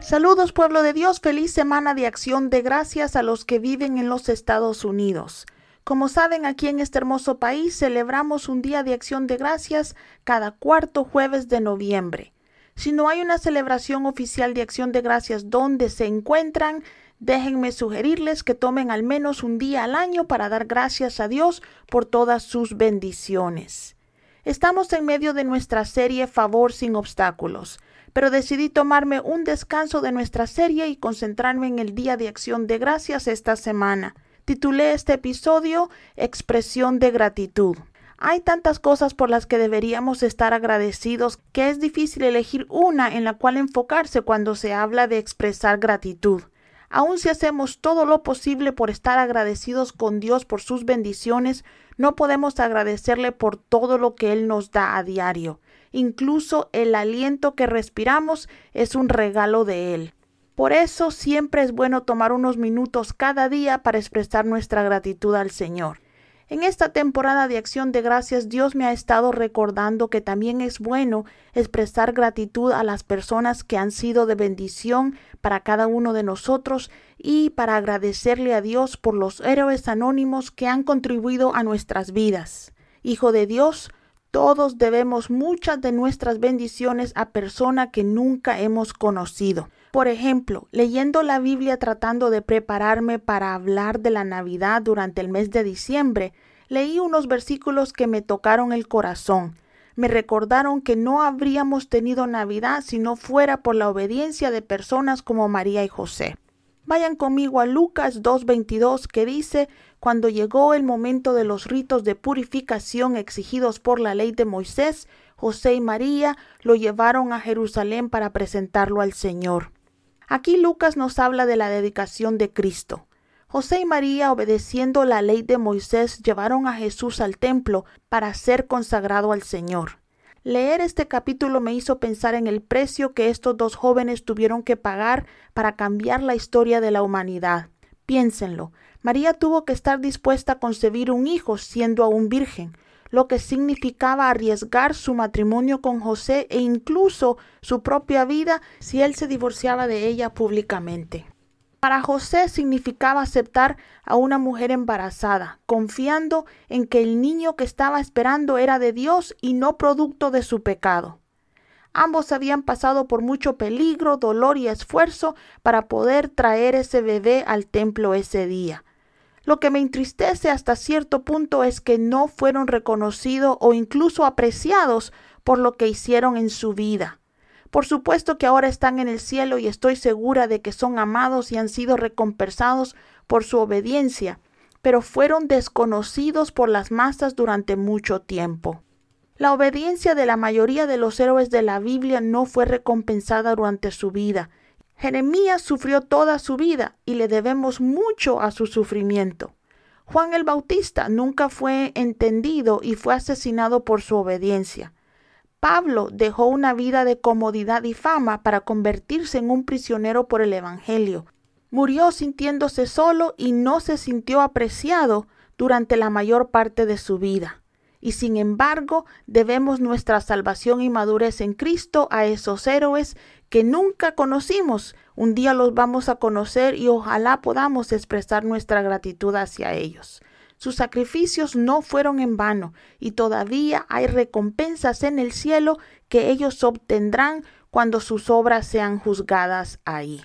Saludos pueblo de Dios, feliz semana de acción de gracias a los que viven en los Estados Unidos. Como saben, aquí en este hermoso país celebramos un día de acción de gracias cada cuarto jueves de noviembre. Si no hay una celebración oficial de acción de gracias donde se encuentran, déjenme sugerirles que tomen al menos un día al año para dar gracias a Dios por todas sus bendiciones. Estamos en medio de nuestra serie Favor sin obstáculos pero decidí tomarme un descanso de nuestra serie y concentrarme en el Día de Acción de Gracias esta semana. Titulé este episodio Expresión de Gratitud. Hay tantas cosas por las que deberíamos estar agradecidos que es difícil elegir una en la cual enfocarse cuando se habla de expresar gratitud. Aun si hacemos todo lo posible por estar agradecidos con Dios por sus bendiciones, no podemos agradecerle por todo lo que Él nos da a diario. Incluso el aliento que respiramos es un regalo de Él. Por eso siempre es bueno tomar unos minutos cada día para expresar nuestra gratitud al Señor. En esta temporada de acción de gracias Dios me ha estado recordando que también es bueno expresar gratitud a las personas que han sido de bendición para cada uno de nosotros y para agradecerle a Dios por los héroes anónimos que han contribuido a nuestras vidas. Hijo de Dios, todos debemos muchas de nuestras bendiciones a personas que nunca hemos conocido. Por ejemplo, leyendo la Biblia tratando de prepararme para hablar de la Navidad durante el mes de diciembre, leí unos versículos que me tocaron el corazón. Me recordaron que no habríamos tenido Navidad si no fuera por la obediencia de personas como María y José. Vayan conmigo a Lucas 2.22 que dice, cuando llegó el momento de los ritos de purificación exigidos por la ley de Moisés, José y María lo llevaron a Jerusalén para presentarlo al Señor. Aquí Lucas nos habla de la dedicación de Cristo. José y María, obedeciendo la ley de Moisés, llevaron a Jesús al templo para ser consagrado al Señor. Leer este capítulo me hizo pensar en el precio que estos dos jóvenes tuvieron que pagar para cambiar la historia de la humanidad. Piénsenlo, María tuvo que estar dispuesta a concebir un hijo siendo aún virgen, lo que significaba arriesgar su matrimonio con José e incluso su propia vida si él se divorciaba de ella públicamente. Para José significaba aceptar a una mujer embarazada, confiando en que el niño que estaba esperando era de Dios y no producto de su pecado. Ambos habían pasado por mucho peligro, dolor y esfuerzo para poder traer ese bebé al templo ese día. Lo que me entristece hasta cierto punto es que no fueron reconocidos o incluso apreciados por lo que hicieron en su vida. Por supuesto que ahora están en el cielo y estoy segura de que son amados y han sido recompensados por su obediencia, pero fueron desconocidos por las masas durante mucho tiempo. La obediencia de la mayoría de los héroes de la Biblia no fue recompensada durante su vida. Jeremías sufrió toda su vida y le debemos mucho a su sufrimiento. Juan el Bautista nunca fue entendido y fue asesinado por su obediencia. Pablo dejó una vida de comodidad y fama para convertirse en un prisionero por el Evangelio. Murió sintiéndose solo y no se sintió apreciado durante la mayor parte de su vida. Y sin embargo, debemos nuestra salvación y madurez en Cristo a esos héroes que nunca conocimos. Un día los vamos a conocer y ojalá podamos expresar nuestra gratitud hacia ellos. Sus sacrificios no fueron en vano y todavía hay recompensas en el cielo que ellos obtendrán cuando sus obras sean juzgadas ahí.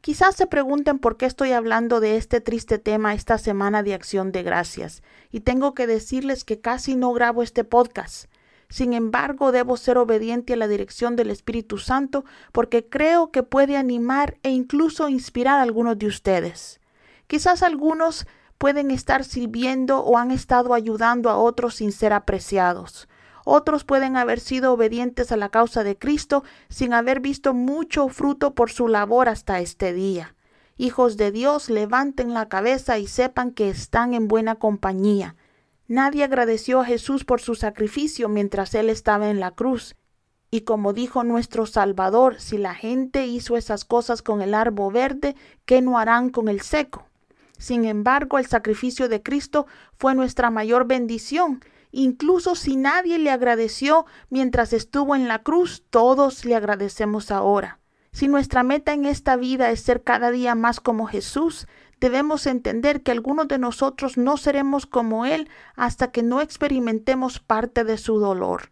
Quizás se pregunten por qué estoy hablando de este triste tema esta semana de acción de gracias, y tengo que decirles que casi no grabo este podcast. Sin embargo, debo ser obediente a la dirección del Espíritu Santo porque creo que puede animar e incluso inspirar a algunos de ustedes. Quizás algunos pueden estar sirviendo o han estado ayudando a otros sin ser apreciados. Otros pueden haber sido obedientes a la causa de Cristo sin haber visto mucho fruto por su labor hasta este día. Hijos de Dios, levanten la cabeza y sepan que están en buena compañía. Nadie agradeció a Jesús por su sacrificio mientras él estaba en la cruz. Y como dijo nuestro Salvador, si la gente hizo esas cosas con el árbol verde, ¿qué no harán con el seco? Sin embargo, el sacrificio de Cristo fue nuestra mayor bendición. Incluso si nadie le agradeció mientras estuvo en la cruz, todos le agradecemos ahora. Si nuestra meta en esta vida es ser cada día más como Jesús, debemos entender que algunos de nosotros no seremos como Él hasta que no experimentemos parte de su dolor.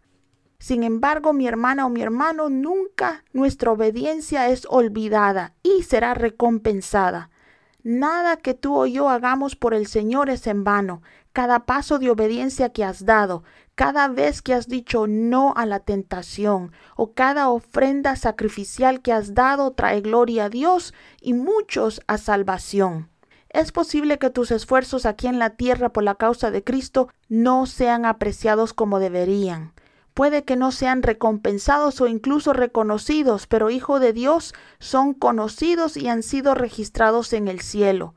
Sin embargo, mi hermana o mi hermano, nunca nuestra obediencia es olvidada y será recompensada. Nada que tú o yo hagamos por el Señor es en vano. Cada paso de obediencia que has dado, cada vez que has dicho no a la tentación o cada ofrenda sacrificial que has dado trae gloria a Dios y muchos a salvación. Es posible que tus esfuerzos aquí en la tierra por la causa de Cristo no sean apreciados como deberían. Puede que no sean recompensados o incluso reconocidos, pero Hijo de Dios son conocidos y han sido registrados en el cielo.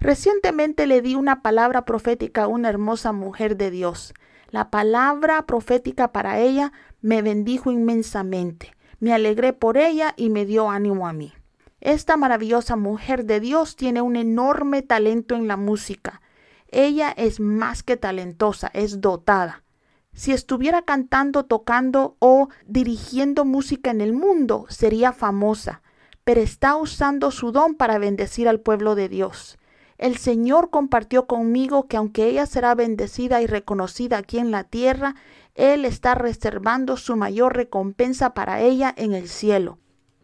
Recientemente le di una palabra profética a una hermosa mujer de Dios. La palabra profética para ella me bendijo inmensamente. Me alegré por ella y me dio ánimo a mí. Esta maravillosa mujer de Dios tiene un enorme talento en la música. Ella es más que talentosa, es dotada. Si estuviera cantando, tocando o dirigiendo música en el mundo, sería famosa, pero está usando su don para bendecir al pueblo de Dios. El Señor compartió conmigo que aunque ella será bendecida y reconocida aquí en la tierra, Él está reservando su mayor recompensa para ella en el cielo.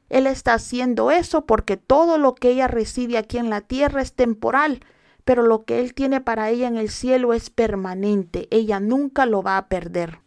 Él está haciendo eso porque todo lo que ella recibe aquí en la tierra es temporal, pero lo que Él tiene para ella en el cielo es permanente, ella nunca lo va a perder.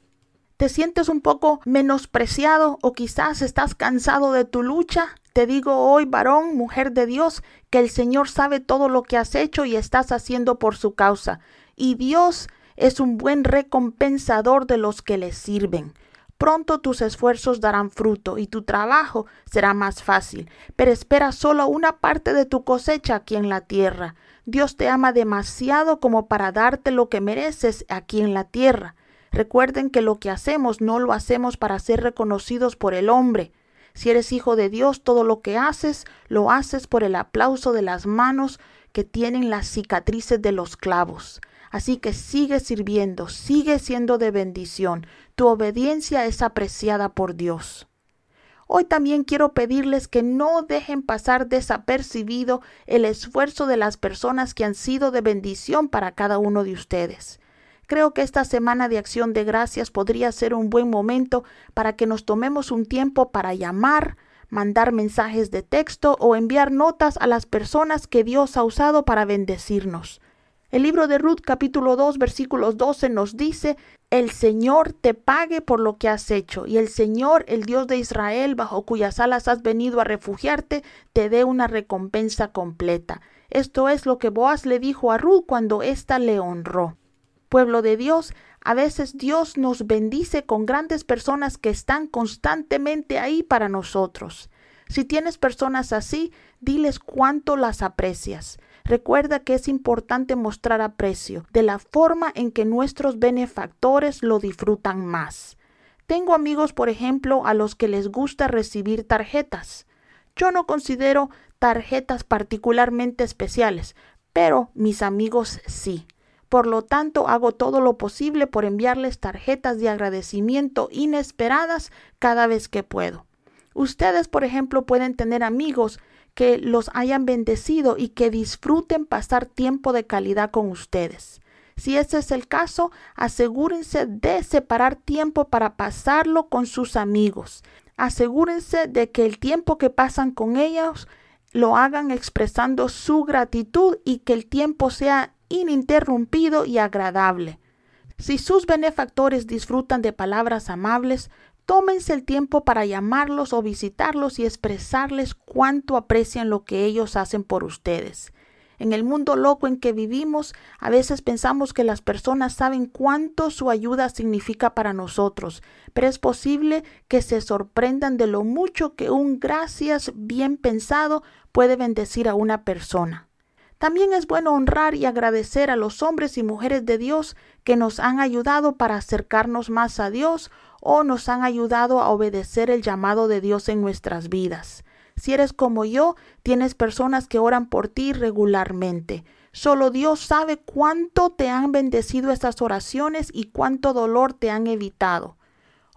¿Te sientes un poco menospreciado o quizás estás cansado de tu lucha? Te digo hoy, varón, mujer de Dios, que el Señor sabe todo lo que has hecho y estás haciendo por su causa. Y Dios es un buen recompensador de los que le sirven. Pronto tus esfuerzos darán fruto y tu trabajo será más fácil, pero espera solo una parte de tu cosecha aquí en la tierra. Dios te ama demasiado como para darte lo que mereces aquí en la tierra. Recuerden que lo que hacemos no lo hacemos para ser reconocidos por el hombre. Si eres hijo de Dios, todo lo que haces lo haces por el aplauso de las manos que tienen las cicatrices de los clavos. Así que sigue sirviendo, sigue siendo de bendición. Tu obediencia es apreciada por Dios. Hoy también quiero pedirles que no dejen pasar desapercibido el esfuerzo de las personas que han sido de bendición para cada uno de ustedes. Creo que esta semana de acción de gracias podría ser un buen momento para que nos tomemos un tiempo para llamar, mandar mensajes de texto o enviar notas a las personas que Dios ha usado para bendecirnos. El libro de Ruth capítulo 2 versículos 12 nos dice, el Señor te pague por lo que has hecho, y el Señor, el Dios de Israel, bajo cuyas alas has venido a refugiarte, te dé una recompensa completa. Esto es lo que Boaz le dijo a Ruth cuando ésta le honró. Pueblo de Dios, a veces Dios nos bendice con grandes personas que están constantemente ahí para nosotros. Si tienes personas así, diles cuánto las aprecias. Recuerda que es importante mostrar aprecio de la forma en que nuestros benefactores lo disfrutan más. Tengo amigos, por ejemplo, a los que les gusta recibir tarjetas. Yo no considero tarjetas particularmente especiales, pero mis amigos sí. Por lo tanto, hago todo lo posible por enviarles tarjetas de agradecimiento inesperadas cada vez que puedo. Ustedes, por ejemplo, pueden tener amigos que los hayan bendecido y que disfruten pasar tiempo de calidad con ustedes. Si ese es el caso, asegúrense de separar tiempo para pasarlo con sus amigos. Asegúrense de que el tiempo que pasan con ellos lo hagan expresando su gratitud y que el tiempo sea ininterrumpido y agradable. Si sus benefactores disfrutan de palabras amables, Tómense el tiempo para llamarlos o visitarlos y expresarles cuánto aprecian lo que ellos hacen por ustedes. En el mundo loco en que vivimos, a veces pensamos que las personas saben cuánto su ayuda significa para nosotros, pero es posible que se sorprendan de lo mucho que un gracias bien pensado puede bendecir a una persona. También es bueno honrar y agradecer a los hombres y mujeres de Dios que nos han ayudado para acercarnos más a Dios o nos han ayudado a obedecer el llamado de Dios en nuestras vidas. Si eres como yo, tienes personas que oran por ti regularmente. Solo Dios sabe cuánto te han bendecido estas oraciones y cuánto dolor te han evitado.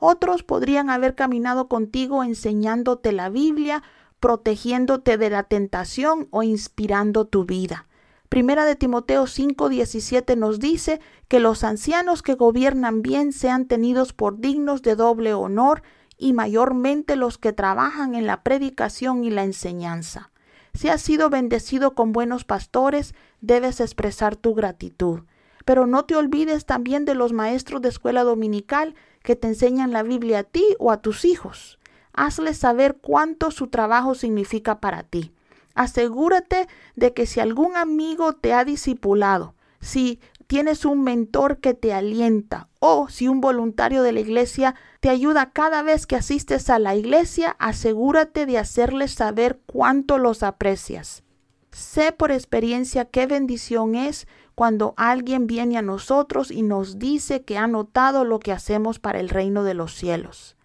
Otros podrían haber caminado contigo enseñándote la Biblia protegiéndote de la tentación o inspirando tu vida. Primera de Timoteo 5:17 nos dice que los ancianos que gobiernan bien sean tenidos por dignos de doble honor y mayormente los que trabajan en la predicación y la enseñanza. Si has sido bendecido con buenos pastores, debes expresar tu gratitud. Pero no te olvides también de los maestros de escuela dominical que te enseñan la Biblia a ti o a tus hijos. Hazle saber cuánto su trabajo significa para ti. Asegúrate de que si algún amigo te ha discipulado, si tienes un mentor que te alienta o si un voluntario de la iglesia te ayuda cada vez que asistes a la iglesia, asegúrate de hacerles saber cuánto los aprecias. Sé por experiencia qué bendición es cuando alguien viene a nosotros y nos dice que ha notado lo que hacemos para el reino de los cielos.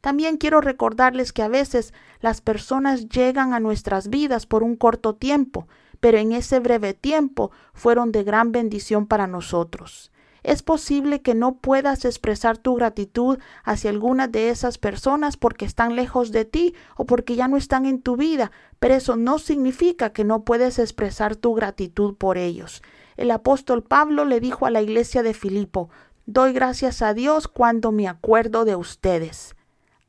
También quiero recordarles que a veces las personas llegan a nuestras vidas por un corto tiempo, pero en ese breve tiempo fueron de gran bendición para nosotros. Es posible que no puedas expresar tu gratitud hacia alguna de esas personas porque están lejos de ti o porque ya no están en tu vida, pero eso no significa que no puedes expresar tu gratitud por ellos. El apóstol Pablo le dijo a la iglesia de Filipo, Doy gracias a Dios cuando me acuerdo de ustedes.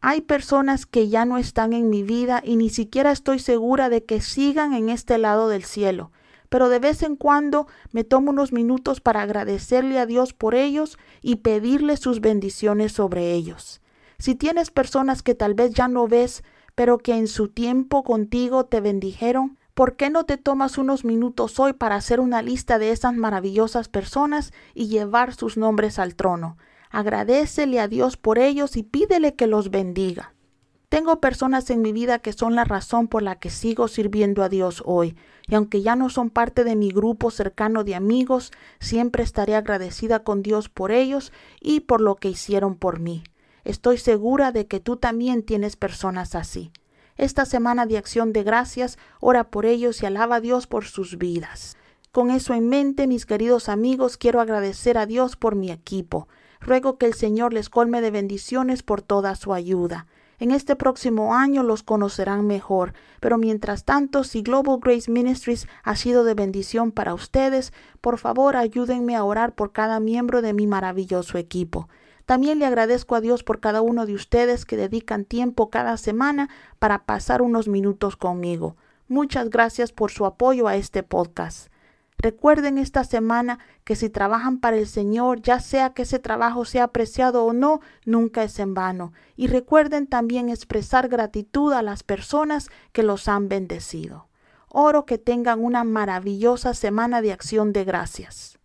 Hay personas que ya no están en mi vida y ni siquiera estoy segura de que sigan en este lado del cielo, pero de vez en cuando me tomo unos minutos para agradecerle a Dios por ellos y pedirle sus bendiciones sobre ellos. Si tienes personas que tal vez ya no ves, pero que en su tiempo contigo te bendijeron, ¿por qué no te tomas unos minutos hoy para hacer una lista de esas maravillosas personas y llevar sus nombres al trono? Agradecele a Dios por ellos y pídele que los bendiga. Tengo personas en mi vida que son la razón por la que sigo sirviendo a Dios hoy, y aunque ya no son parte de mi grupo cercano de amigos, siempre estaré agradecida con Dios por ellos y por lo que hicieron por mí. Estoy segura de que tú también tienes personas así. Esta semana de acción de gracias, ora por ellos y alaba a Dios por sus vidas. Con eso en mente, mis queridos amigos, quiero agradecer a Dios por mi equipo. Ruego que el Señor les colme de bendiciones por toda su ayuda. En este próximo año los conocerán mejor, pero mientras tanto, si Global Grace Ministries ha sido de bendición para ustedes, por favor ayúdenme a orar por cada miembro de mi maravilloso equipo. También le agradezco a Dios por cada uno de ustedes que dedican tiempo cada semana para pasar unos minutos conmigo. Muchas gracias por su apoyo a este podcast. Recuerden esta semana que si trabajan para el Señor, ya sea que ese trabajo sea apreciado o no, nunca es en vano. Y recuerden también expresar gratitud a las personas que los han bendecido. Oro que tengan una maravillosa semana de acción de gracias.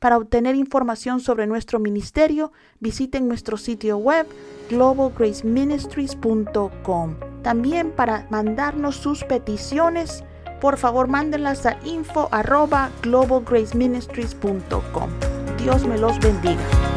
Para obtener información sobre nuestro ministerio, visiten nuestro sitio web globalgraceministries.com. También para mandarnos sus peticiones, por favor mándenlas a info arroba globalgraceministries.com. Dios me los bendiga.